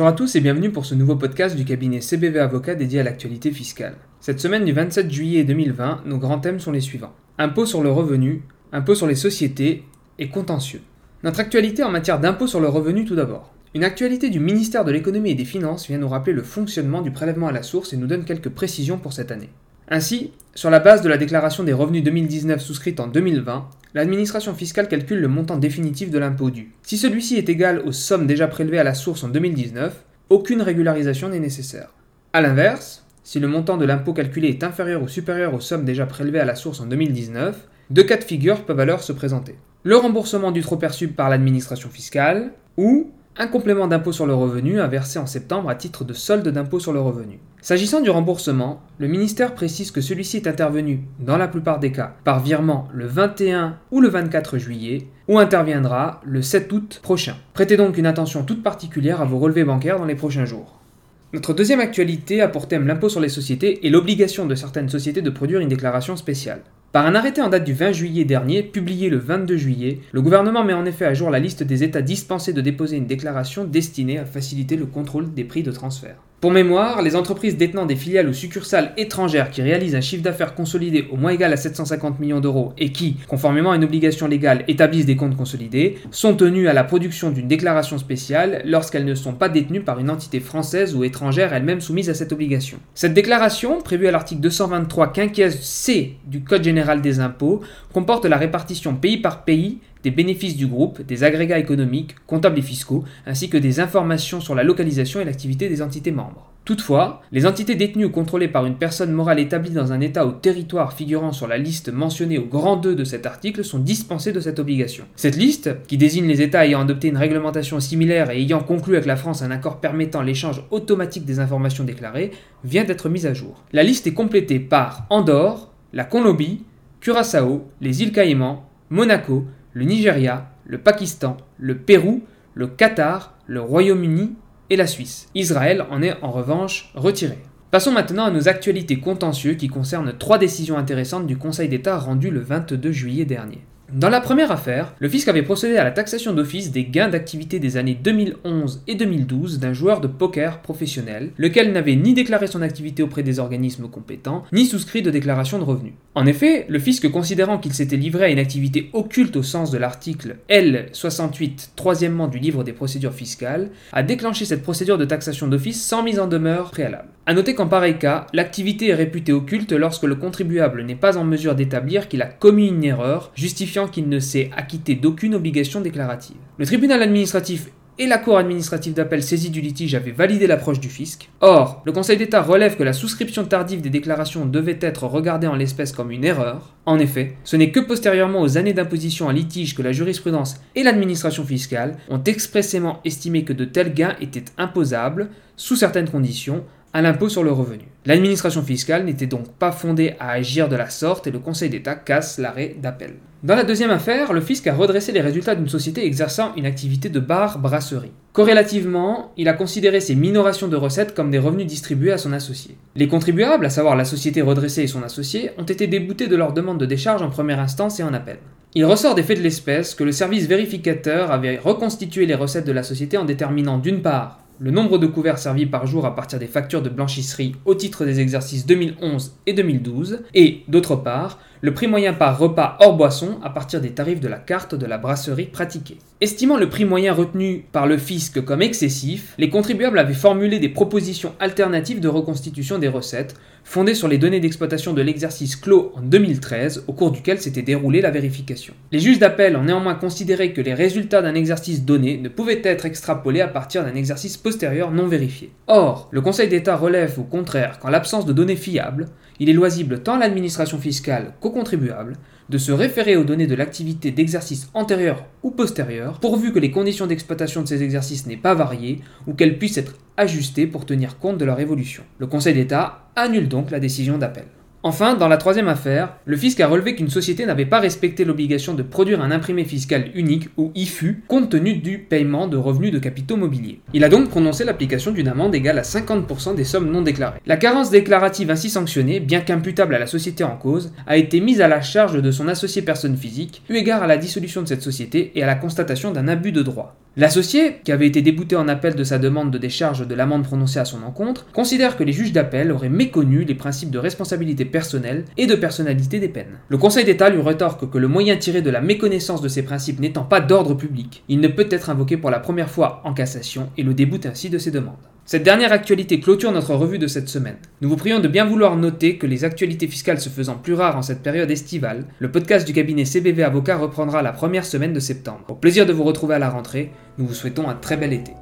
Bonjour à tous et bienvenue pour ce nouveau podcast du cabinet CBV Avocat dédié à l'actualité fiscale. Cette semaine du 27 juillet 2020, nos grands thèmes sont les suivants. Impôt sur le revenu, impôt sur les sociétés et contentieux. Notre actualité en matière d'impôt sur le revenu tout d'abord. Une actualité du ministère de l'économie et des finances vient nous rappeler le fonctionnement du prélèvement à la source et nous donne quelques précisions pour cette année. Ainsi, sur la base de la déclaration des revenus 2019 souscrite en 2020, l'administration fiscale calcule le montant définitif de l'impôt dû. Si celui-ci est égal aux sommes déjà prélevées à la source en 2019, aucune régularisation n'est nécessaire. A l'inverse, si le montant de l'impôt calculé est inférieur ou supérieur aux sommes déjà prélevées à la source en 2019, deux cas de figure peuvent alors se présenter. Le remboursement du trop perçu par l'administration fiscale ou un complément d'impôt sur le revenu à verser en septembre à titre de solde d'impôt sur le revenu. S'agissant du remboursement, le ministère précise que celui-ci est intervenu, dans la plupart des cas, par virement le 21 ou le 24 juillet, ou interviendra le 7 août prochain. Prêtez donc une attention toute particulière à vos relevés bancaires dans les prochains jours. Notre deuxième actualité a pour thème l'impôt sur les sociétés et l'obligation de certaines sociétés de produire une déclaration spéciale. Par un arrêté en date du 20 juillet dernier, publié le 22 juillet, le gouvernement met en effet à jour la liste des États dispensés de déposer une déclaration destinée à faciliter le contrôle des prix de transfert. Pour mémoire, les entreprises détenant des filiales ou succursales étrangères qui réalisent un chiffre d'affaires consolidé au moins égal à 750 millions d'euros et qui, conformément à une obligation légale, établissent des comptes consolidés, sont tenues à la production d'une déclaration spéciale lorsqu'elles ne sont pas détenues par une entité française ou étrangère elle-même soumise à cette obligation. Cette déclaration, prévue à l'article 223 quinquies C du Code général des impôts, comporte la répartition pays par pays des bénéfices du groupe, des agrégats économiques, comptables et fiscaux, ainsi que des informations sur la localisation et l'activité des entités membres. Toutefois, les entités détenues ou contrôlées par une personne morale établie dans un État ou territoire figurant sur la liste mentionnée au grand 2 de cet article sont dispensées de cette obligation. Cette liste, qui désigne les États ayant adopté une réglementation similaire et ayant conclu avec la France un accord permettant l'échange automatique des informations déclarées, vient d'être mise à jour. La liste est complétée par Andorre, la Colombie, Curaçao, les îles Caïmans, Monaco, le Nigeria, le Pakistan, le Pérou, le Qatar, le Royaume-Uni et la Suisse. Israël en est en revanche retiré. Passons maintenant à nos actualités contentieux qui concernent trois décisions intéressantes du Conseil d'État rendues le 22 juillet dernier. Dans la première affaire, le fisc avait procédé à la taxation d'office des gains d'activité des années 2011 et 2012 d'un joueur de poker professionnel, lequel n'avait ni déclaré son activité auprès des organismes compétents, ni souscrit de déclaration de revenus. En effet, le fisc considérant qu'il s'était livré à une activité occulte au sens de l'article L68 troisièmement du livre des procédures fiscales, a déclenché cette procédure de taxation d'office sans mise en demeure préalable. A noter qu'en pareil cas, l'activité est réputée occulte lorsque le contribuable n'est pas en mesure d'établir qu'il a commis une erreur, justifiant qu'il ne s'est acquitté d'aucune obligation déclarative. Le tribunal administratif et la Cour administrative d'appel saisie du litige avaient validé l'approche du fisc. Or, le Conseil d'État relève que la souscription tardive des déclarations devait être regardée en l'espèce comme une erreur. En effet, ce n'est que postérieurement aux années d'imposition à litige que la jurisprudence et l'administration fiscale ont expressément estimé que de tels gains étaient imposables, sous certaines conditions, à l'impôt sur le revenu. L'administration fiscale n'était donc pas fondée à agir de la sorte et le Conseil d'État casse l'arrêt d'appel. Dans la deuxième affaire, le fisc a redressé les résultats d'une société exerçant une activité de bar-brasserie. Corrélativement, il a considéré ces minorations de recettes comme des revenus distribués à son associé. Les contribuables, à savoir la société redressée et son associé, ont été déboutés de leur demande de décharge en première instance et en appel. Il ressort des faits de l'espèce que le service vérificateur avait reconstitué les recettes de la société en déterminant d'une part le nombre de couverts servis par jour à partir des factures de blanchisserie au titre des exercices 2011 et 2012, et d'autre part, le prix moyen par repas hors boisson à partir des tarifs de la carte de la brasserie pratiquée. Estimant le prix moyen retenu par le fisc comme excessif, les contribuables avaient formulé des propositions alternatives de reconstitution des recettes, fondées sur les données d'exploitation de l'exercice clos en 2013, au cours duquel s'était déroulée la vérification. Les juges d'appel ont néanmoins considéré que les résultats d'un exercice donné ne pouvaient être extrapolés à partir d'un exercice postérieur non vérifié. Or, le Conseil d'État relève au contraire qu'en l'absence de données fiables, il est loisible tant à l'administration fiscale qu'aux contribuables de se référer aux données de l'activité d'exercice antérieur ou postérieur, pourvu que les conditions d'exploitation de ces exercices n'aient pas varié ou qu'elles puissent être ajustées pour tenir compte de leur évolution. Le Conseil d'État annule donc la décision d'appel. Enfin, dans la troisième affaire, le fisc a relevé qu'une société n'avait pas respecté l'obligation de produire un imprimé fiscal unique ou IFU compte tenu du paiement de revenus de capitaux mobiliers. Il a donc prononcé l'application d'une amende égale à 50% des sommes non déclarées. La carence déclarative ainsi sanctionnée, bien qu'imputable à la société en cause, a été mise à la charge de son associé personne physique, eu égard à la dissolution de cette société et à la constatation d'un abus de droit. L'associé, qui avait été débouté en appel de sa demande de décharge de l'amende prononcée à son encontre, considère que les juges d'appel auraient méconnu les principes de responsabilité personnelle et de personnalité des peines. Le Conseil d'État lui rétorque que le moyen tiré de la méconnaissance de ces principes n'étant pas d'ordre public, il ne peut être invoqué pour la première fois en cassation et le déboute ainsi de ses demandes. Cette dernière actualité clôture notre revue de cette semaine. Nous vous prions de bien vouloir noter que les actualités fiscales se faisant plus rares en cette période estivale, le podcast du cabinet CBV Avocat reprendra la première semaine de septembre. Au plaisir de vous retrouver à la rentrée, nous vous souhaitons un très bel été.